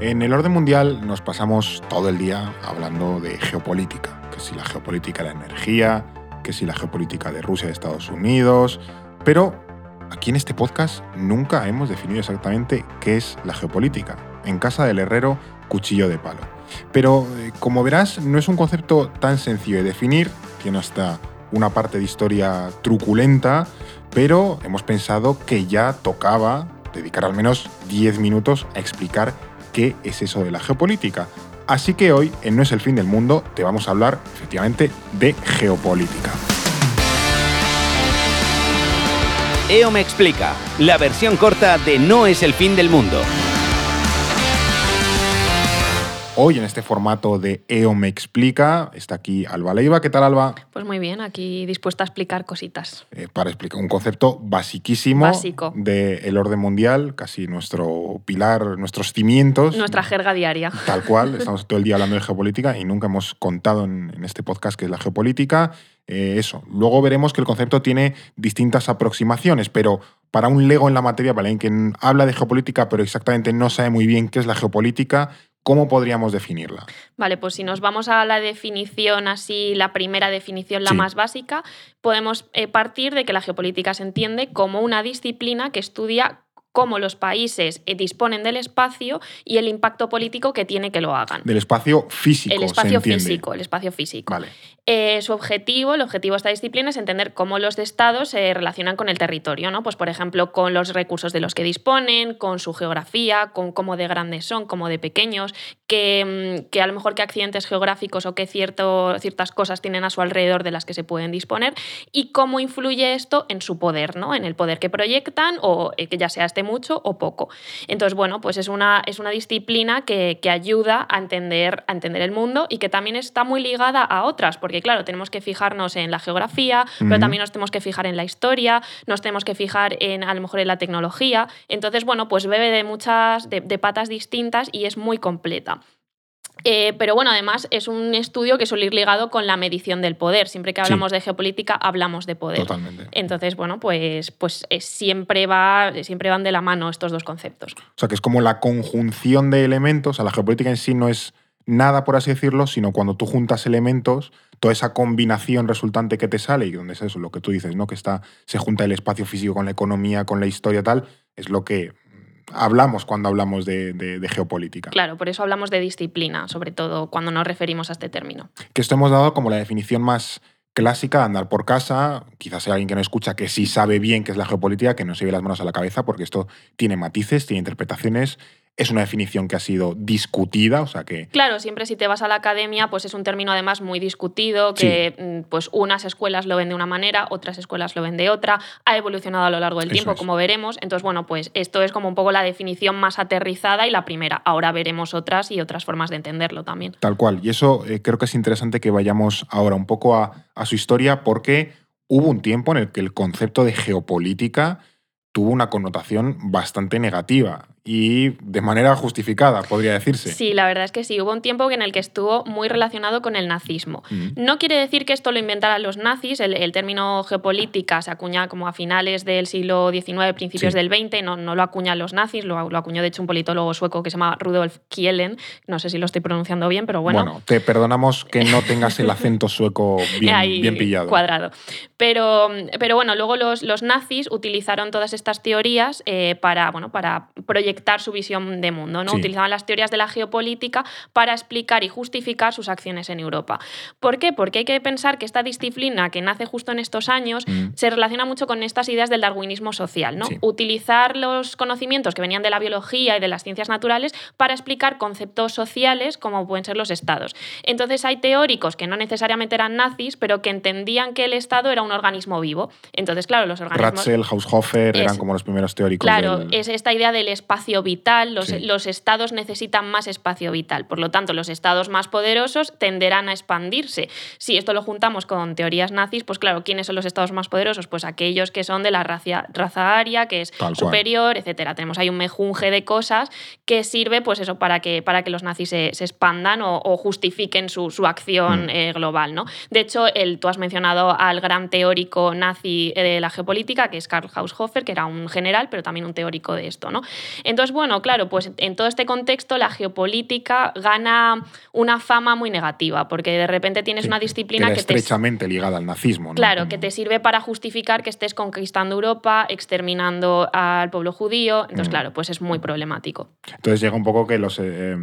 En el orden mundial nos pasamos todo el día hablando de geopolítica, que si la geopolítica de la energía, que si la geopolítica de Rusia y Estados Unidos, pero aquí en este podcast nunca hemos definido exactamente qué es la geopolítica. En casa del herrero, cuchillo de palo. Pero eh, como verás, no es un concepto tan sencillo de definir, tiene hasta una parte de historia truculenta, pero hemos pensado que ya tocaba dedicar al menos 10 minutos a explicar es eso de la geopolítica. Así que hoy, en No es el fin del mundo, te vamos a hablar efectivamente de geopolítica. EO me explica, la versión corta de No es el fin del mundo. Hoy en este formato de EO me explica está aquí Alba Leiva. ¿Qué tal Alba? Pues muy bien, aquí dispuesta a explicar cositas. Eh, para explicar un concepto basiquísimo Básico. del orden mundial, casi nuestro pilar, nuestros cimientos. Nuestra jerga diaria. Tal cual, estamos todo el día hablando de geopolítica y nunca hemos contado en, en este podcast qué es la geopolítica. Eh, eso. Luego veremos que el concepto tiene distintas aproximaciones, pero para un lego en la materia, para alguien que habla de geopolítica, pero exactamente no sabe muy bien qué es la geopolítica, ¿cómo podríamos definirla? Vale, pues si nos vamos a la definición así, la primera definición, la Sí. más básica, podemos eh, partir de que la geopolítica se entiende como una disciplina que estudia cómo los países eh, disponen del espacio y el impacto político que tiene que lo hagan. Del espacio físico. el espacio físico, el espacio físico. Vale. Eh, su objetivo, el objetivo de esta disciplina es entender cómo los estados se relacionan con el territorio, ¿no? Pues, por ejemplo, con los recursos de los que disponen, con su geografía, con cómo de grandes son, cómo de pequeños, que, mm, que a lo mejor qué accidentes geográficos o qué cierto, ciertas cosas tienen a su alrededor de las que se pueden disponer y cómo influye esto en su poder, ¿no? En el poder que proyectan o eh, que ya sea este mucho o poco. Entonces, bueno, pues es una, es una disciplina que, que ayuda a entender, a entender el mundo y que también está muy ligada a otras, porque claro, tenemos que fijarnos en la geografía, pero también nos tenemos que fijar en la historia, nos tenemos que fijar en a lo mejor en la tecnología. Entonces, bueno, pues bebe de muchas, de, de patas distintas y es muy completa. Eh, pero bueno, además es un estudio que suele ir ligado con la medición del poder. Siempre que Sí. hablamos de geopolítica, hablamos de poder. Totalmente. Entonces, bueno, pues, pues eh, siempre, va, siempre van de la mano estos dos conceptos. O sea, que es como la conjunción de elementos. O sea, la geopolítica en sí no es nada, por así decirlo, sino cuando tú juntas elementos, toda esa combinación resultante que te sale, y donde es eso, lo que tú dices, ¿no? Que está, se junta el espacio físico con la economía, con la historia, tal, es lo que hablamos cuando hablamos de, de- de geopolítica. Claro, por eso hablamos de disciplina, sobre todo cuando nos referimos a este término. Que esto hemos dado como la definición más clásica de andar por casa. Quizás sea alguien que no escucha que sí sabe bien qué es la geopolítica, que no se lleve las manos a la cabeza, porque esto tiene matices, tiene interpretaciones. Es una definición que ha sido discutida, o sea que Claro, siempre si te vas a la academia, pues es un término además muy discutido, que mm, pues unas escuelas lo ven de una manera, otras escuelas lo ven de otra, ha evolucionado a lo largo del Eso tiempo, es. como veremos. Entonces, bueno, pues esto es como un poco la definición más aterrizada y la primera. Ahora veremos otras y otras formas de entenderlo también. Tal cual. Y eso eh, creo que es interesante que vayamos ahora un poco a, a su historia porque hubo un tiempo en el que el concepto de geopolítica tuvo una connotación bastante negativa y de manera justificada, podría decirse. Sí, la verdad es que sí. Hubo un tiempo en el que estuvo muy relacionado con el nazismo. Mm. No quiere decir que esto lo inventaran los nazis. El, el término geopolítica se acuña como a finales del siglo XIX, principios Sí. del XX. No, no lo acuñan los nazis, lo, lo acuñó de hecho un politólogo sueco que se llama Rudolf Kielen. No sé si lo estoy pronunciando bien, pero bueno. Bueno, te perdonamos que no tengas el acento sueco bien, ahí bien pillado. Cuadrado. Pero, pero bueno, luego los, los nazis utilizaron todas estas teorías eh, para, bueno, para proyectar su visión de mundo. ¿no? Sí. Utilizaban las teorías de la geopolítica para explicar y justificar sus acciones en Europa. ¿Por qué? Porque hay que pensar que esta disciplina que nace justo en estos años Mm. se relaciona mucho con estas ideas del darwinismo social. ¿no? Sí. Utilizar los conocimientos que venían de la biología y de las ciencias naturales para explicar conceptos sociales como pueden ser los estados. Entonces hay teóricos que no necesariamente eran nazis, pero que entendían que el Estado era un organismo vivo. Entonces, claro, los organismos... Ratzel, Haushofer eran como los primeros teóricos. Claro, del- es esta idea del espacio vital. Los, Sí. los estados necesitan más espacio vital. Por lo tanto, los estados más poderosos tenderán a expandirse. Si esto lo juntamos con teorías nazis, pues claro, ¿quiénes son los estados más poderosos? Pues aquellos que son de la raza, raza aria, que es Tal superior, etcétera. Tenemos ahí un mejunje de cosas que sirve, pues eso, para que, para que los nazis se, se expandan o, o justifiquen su, su acción Mm. eh, global, ¿no? De hecho, el, tú has mencionado al gran teórico nazi eh, de la geopolítica, que es Karl Haushofer, que era un general, pero también un teórico de esto, ¿no? Entonces, bueno, claro, pues en todo este contexto la geopolítica gana una fama muy negativa, porque de repente tienes una disciplina que, que estrechamente ligada al nazismo. ¿no? Claro, que te sirve para justificar que estés conquistando Europa, exterminando al pueblo judío. Entonces, Mm. claro, pues es muy problemático. Entonces llega un poco que los eh,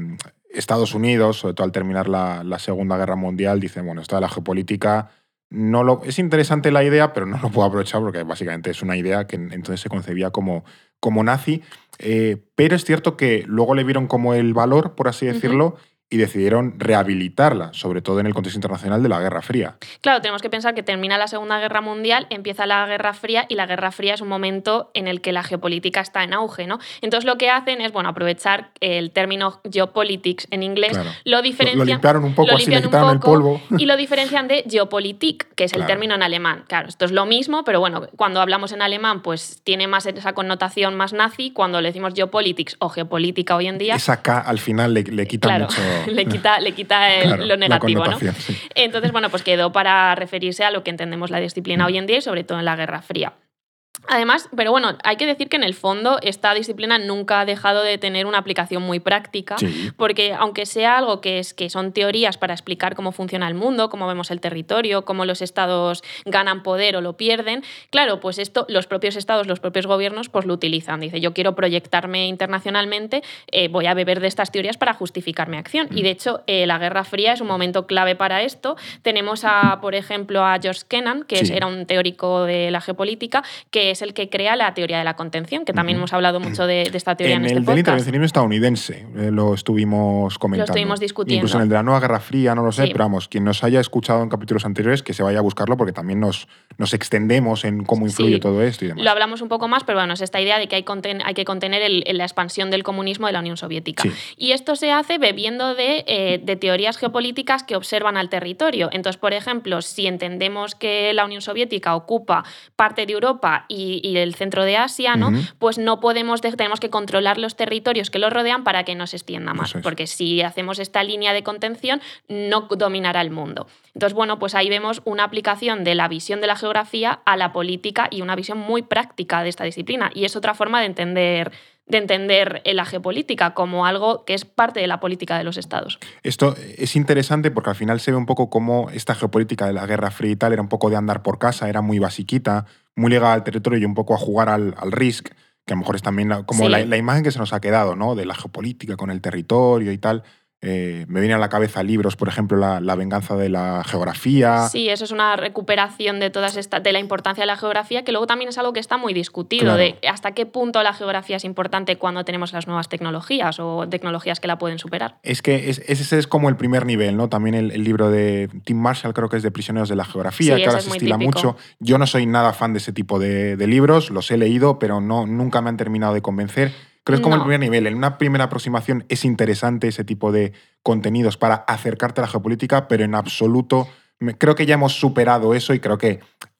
Estados Unidos, sobre todo al terminar la, la Segunda Guerra Mundial, dicen, bueno, esto de la geopolítica no lo, es interesante la idea, pero no lo puedo aprovechar porque básicamente es una idea que entonces se concebía como, como nazi. Eh, pero es cierto que luego le vieron como el valor, por así decirlo, y decidieron rehabilitarla, sobre todo en el contexto internacional de la Guerra Fría. Claro, tenemos que pensar que termina la Segunda Guerra Mundial, empieza la Guerra Fría y la Guerra Fría es un momento en el que la geopolítica está en auge, ¿no? Entonces lo que hacen es, bueno, aprovechar el término geopolitics en inglés, Claro. lo diferencian... lo limpiaron un poco, así le quitaron el polvo. Y lo diferencian de Geopolitik, que es el término en alemán. Claro, esto es lo mismo, pero bueno, cuando hablamos en alemán, pues tiene más esa connotación más nazi. Cuando le decimos geopolitics o geopolítica hoy en día, Esa K al final le, le quita claro, mucho. le quita, le quita el- Claro, lo negativo, ¿no? sí. Entonces, bueno, pues quedó para referirse a lo que entendemos la disciplina hoy en día y sobre todo en la Guerra Fría. Además, pero bueno, hay que decir que en el fondo esta disciplina nunca ha dejado de tener una aplicación muy práctica, Sí. porque aunque sea algo que, es, que son teorías para explicar cómo funciona el mundo, cómo vemos el territorio, cómo los estados ganan poder o lo pierden, claro, pues esto los propios estados, los propios gobiernos, pues lo utilizan. Dice, yo quiero proyectarme internacionalmente, eh, voy a beber de estas teorías para justificar mi acción. Y de hecho, eh, la Guerra Fría es un momento clave para esto. Tenemos, a, por ejemplo, a George Kennan, que Sí. era un teórico de la geopolítica, que es el que crea la teoría de la contención, que también hemos hablado mucho de, de esta teoría en, En este el del podcast. intervencionismo estadounidense eh, lo estuvimos comentando. estuvimos discutiendo. Incluso en el de la nueva Guerra Fría, no lo sé, Sí. pero vamos, quien nos haya escuchado en capítulos anteriores, que se vaya a buscarlo porque también nos, nos extendemos en cómo influye Sí. todo esto y demás. Lo hablamos un poco más, pero bueno, es esta idea de que hay, conten- hay que contener el- la expansión del comunismo de la Unión Soviética. Sí. Y esto se hace bebiendo de, eh, de teorías geopolíticas que observan al territorio. Entonces, por ejemplo, si entendemos que la Unión Soviética ocupa parte de Europa y, y el centro de Asia, ¿no? Pues no podemos, de- tenemos que controlar los territorios que los rodean para que no se extienda más. Es. Porque si hacemos esta línea de contención, no dominará el mundo. Entonces, bueno, pues ahí vemos una aplicación de la visión de la geografía a la política y una visión muy práctica de esta disciplina. Y es otra forma de entender de entender la geopolítica como algo que es parte de la política de los estados. Esto es interesante porque al final se ve un poco cómo esta geopolítica de la Guerra Fría y tal era un poco de andar por casa, era muy basiquita, muy ligada al territorio y un poco a jugar al, al risk, que a lo mejor es también la- como Sí. la, la imagen que se nos ha quedado, ¿no? De la geopolítica con el territorio y tal. Eh, me vienen a la cabeza libros, por ejemplo, la, La venganza de la geografía. Sí, eso es una recuperación de todas esta, de la importancia de la geografía, que luego también es algo que está muy discutido, Claro. de hasta qué punto la geografía es importante cuando tenemos las nuevas tecnologías o tecnologías que la pueden superar. Es que es- ese es como el primer nivel, ¿no? También el, el libro de Tim Marshall, creo que es de Prisioneros de la Geografía, Sí, que ahora se es estila típico. mucho. Yo no soy nada fan de ese tipo de, de libros, los he leído, pero no, nunca me han terminado de convencer. Creo que es como el primer nivel. En una primera aproximación es interesante ese tipo de contenidos para acercarte a la geopolítica, pero en absoluto creo que ya hemos superado eso y creo que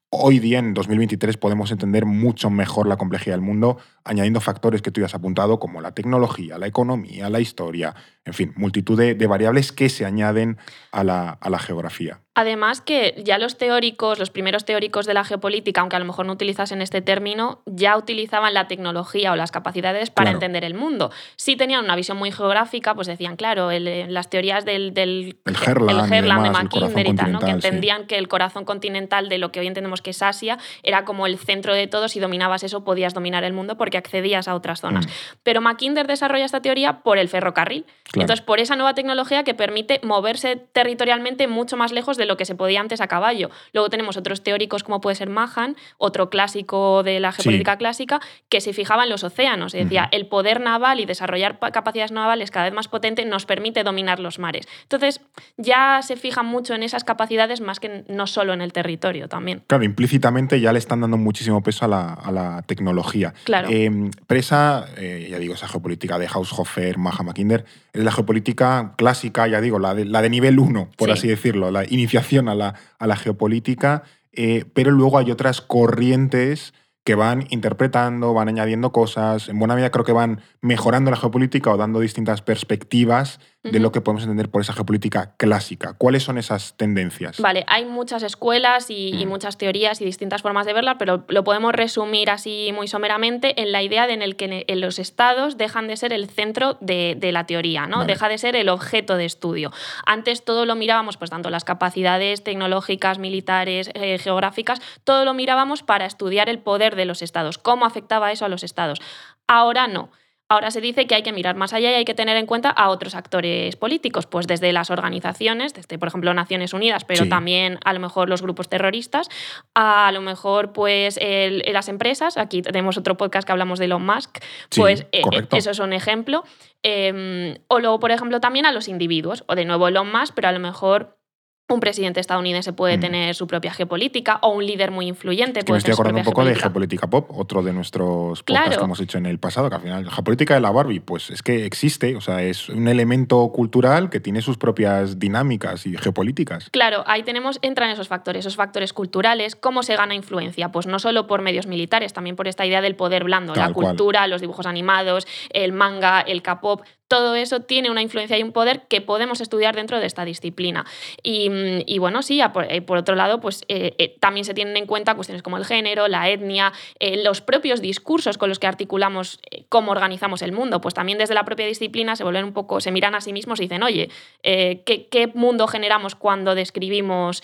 hoy día, en 2023, podemos entender mucho mejor la complejidad del mundo añadiendo factores que tú ya has apuntado, como la tecnología, la economía, la historia, en fin, multitud de, de variables que se añaden a la, a la geografía. Además que ya los teóricos, los primeros teóricos de la geopolítica, aunque a lo mejor no utilizasen este término, ya utilizaban la tecnología o las capacidades para Claro. entender el mundo. Si tenían una visión muy geográfica, pues decían, claro, el- eh, las teorías del, del El Herland y Herland de demás, el corazón Mackinder y tal, ¿no? que sí. entendían que el corazón continental de lo que hoy entendemos que es Asia era como el centro de todo, si dominabas eso podías dominar el mundo porque accedías a otras zonas. Mm. Pero Mackinder desarrolla esta teoría por el ferrocarril. Claro. Entonces, por esa nueva tecnología que permite moverse territorialmente mucho más lejos de lo que se podía antes a caballo. Luego tenemos otros teóricos como puede ser Mahan, otro clásico de la geopolítica clásica, que se fijaba en los océanos y decía, el poder naval y desarrollar pa- capacidades navales cada vez más potente nos permite dominar los mares. Entonces, ya se fijan mucho en esas capacidades más que no solo en el territorio también. Claro, implícitamente ya le están dando muchísimo peso a la, a la tecnología. Claro. Eh, pero esa, eh, ya digo, esa geopolítica de Haushofer, Maha Mackinder, es la geopolítica clásica, ya digo, la de, la de nivel 1, por Sí. así decirlo, la a la, a la geopolítica. eh, pero luego hay otras corrientes que van interpretando, van añadiendo cosas, en buena medida creo que van mejorando la geopolítica o dando distintas perspectivas de lo que podemos entender por esa geopolítica clásica. ¿Cuáles son esas tendencias? Vale, hay muchas escuelas y, Mm. muchas teorías y distintas formas de verlas, pero lo podemos resumir así muy someramente en la idea de en el que en los estados dejan de ser el centro de, de la teoría, ¿no? Vale. Deja de ser el objeto de estudio. Antes todo lo mirábamos, pues tanto las capacidades tecnológicas, militares, eh, geográficas, todo lo mirábamos para estudiar el poder de los estados, cómo afectaba eso a los estados. Ahora no. Ahora se dice que hay que mirar más allá y hay que tener en cuenta a otros actores políticos, pues desde las organizaciones, desde por ejemplo Naciones Unidas, pero Sí. también a lo mejor los grupos terroristas, a, lo mejor pues el- las empresas, aquí tenemos otro podcast que hablamos de Elon Musk, Sí, pues eh, eso es un ejemplo. Eh, o luego, por ejemplo, también a los individuos, o de nuevo Elon Musk, pero a lo mejor un presidente estadounidense puede Mm. tener su propia geopolítica o un líder muy influyente Que me estoy acordando un poco de geopolítica. Pop, otro de nuestros podcasts Claro. que hemos hecho en el pasado, que al final, Geopolítica de la Barbie, pues es que existe, o sea, es un elemento cultural que tiene sus propias dinámicas y geopolíticas. Claro, ahí tenemos, entran esos factores, esos factores culturales, cómo se gana influencia, pues no solo por medios militares, también por esta idea del poder blando, Tal la cual. cultura, los dibujos animados, el manga, el K-pop, todo eso tiene una influencia y un poder que podemos estudiar dentro de esta disciplina. Y, mm, bueno, sí, por, eh, por otro lado, pues eh, eh, también se tienen en cuenta cuestiones como el género, la etnia, los propios discursos con los que articulamos cómo organizamos el mundo, pues también desde la propia disciplina se vuelven un poco, se miran a sí mismos y dicen, oye, ¿qué, mundo generamos cuando describimos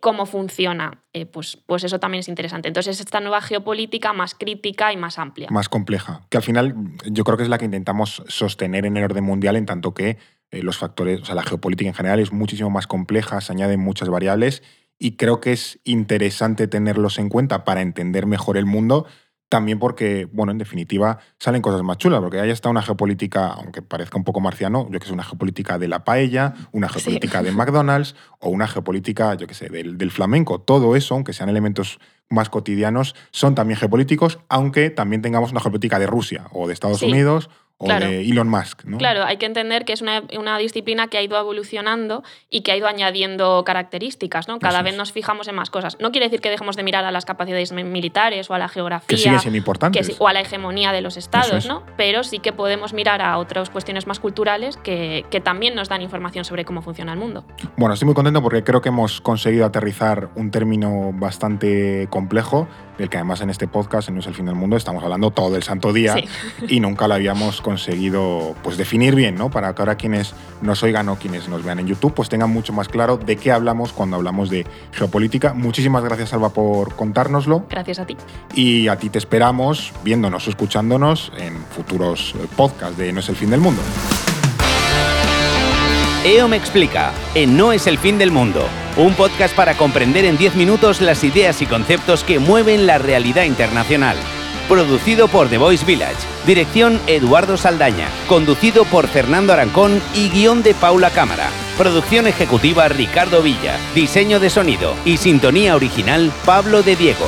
cómo funciona? Eh, pues, pues eso también es interesante. Entonces, esta nueva geopolítica más crítica y más amplia. más compleja, que al final yo creo que es la que intentamos sostener en el orden mundial en tanto que eh, los factores, o sea, la geopolítica en general es muchísimo más compleja, se añaden muchas variables y creo que es interesante tenerlos en cuenta para entender mejor el mundo, también porque, bueno, en definitiva salen cosas más chulas, porque ahí está una geopolítica, aunque parezca un poco marciano, yo que sé, una geopolítica de la paella, una Sí. geopolítica de McDonald's o una geopolítica, yo que sé, del, del flamenco. Todo eso, aunque sean elementos más cotidianos, son también geopolíticos, aunque también tengamos una geopolítica de Rusia o de Estados Sí, Unidos o claro. de Elon Musk. ¿no? Claro, hay que entender que es una, una disciplina que ha ido evolucionando y que ha ido añadiendo características, ¿no? Cada Eso vez es. nos fijamos en más cosas. No quiere decir que dejemos de mirar a las capacidades mi- militares o a la geografía. Que siguen siendo importantes. que o a la hegemonía de los estados, es. ¿no? Pero sí que podemos mirar a otras cuestiones más culturales que, que también nos dan información sobre cómo funciona el mundo. Bueno, estoy muy contento porque creo que hemos conseguido aterrizar un término bastante complejo, del que además en este podcast, en No es el fin del mundo, estamos hablando todo el santo día Sí. y nunca lo habíamos conseguido pues, definir bien, ¿no? Para que ahora quienes nos oigan o quienes nos vean en YouTube pues tengan mucho más claro de qué hablamos cuando hablamos de geopolítica. Muchísimas gracias, Alba, por contárnoslo Gracias a ti. y a ti te esperamos viéndonos o escuchándonos en futuros eh, podcasts de No es el fin del mundo. EO me explica, en No es el fin del mundo, un podcast para comprender en 10 minutos las ideas y conceptos que mueven la realidad internacional. Producido por The Voice Village, dirección Eduardo Saldaña, conducido por Fernando Arancón y guion de Paula Cámara. Producción ejecutiva Ricardo Villa, diseño de sonido y sintonía original Pablo de Diego.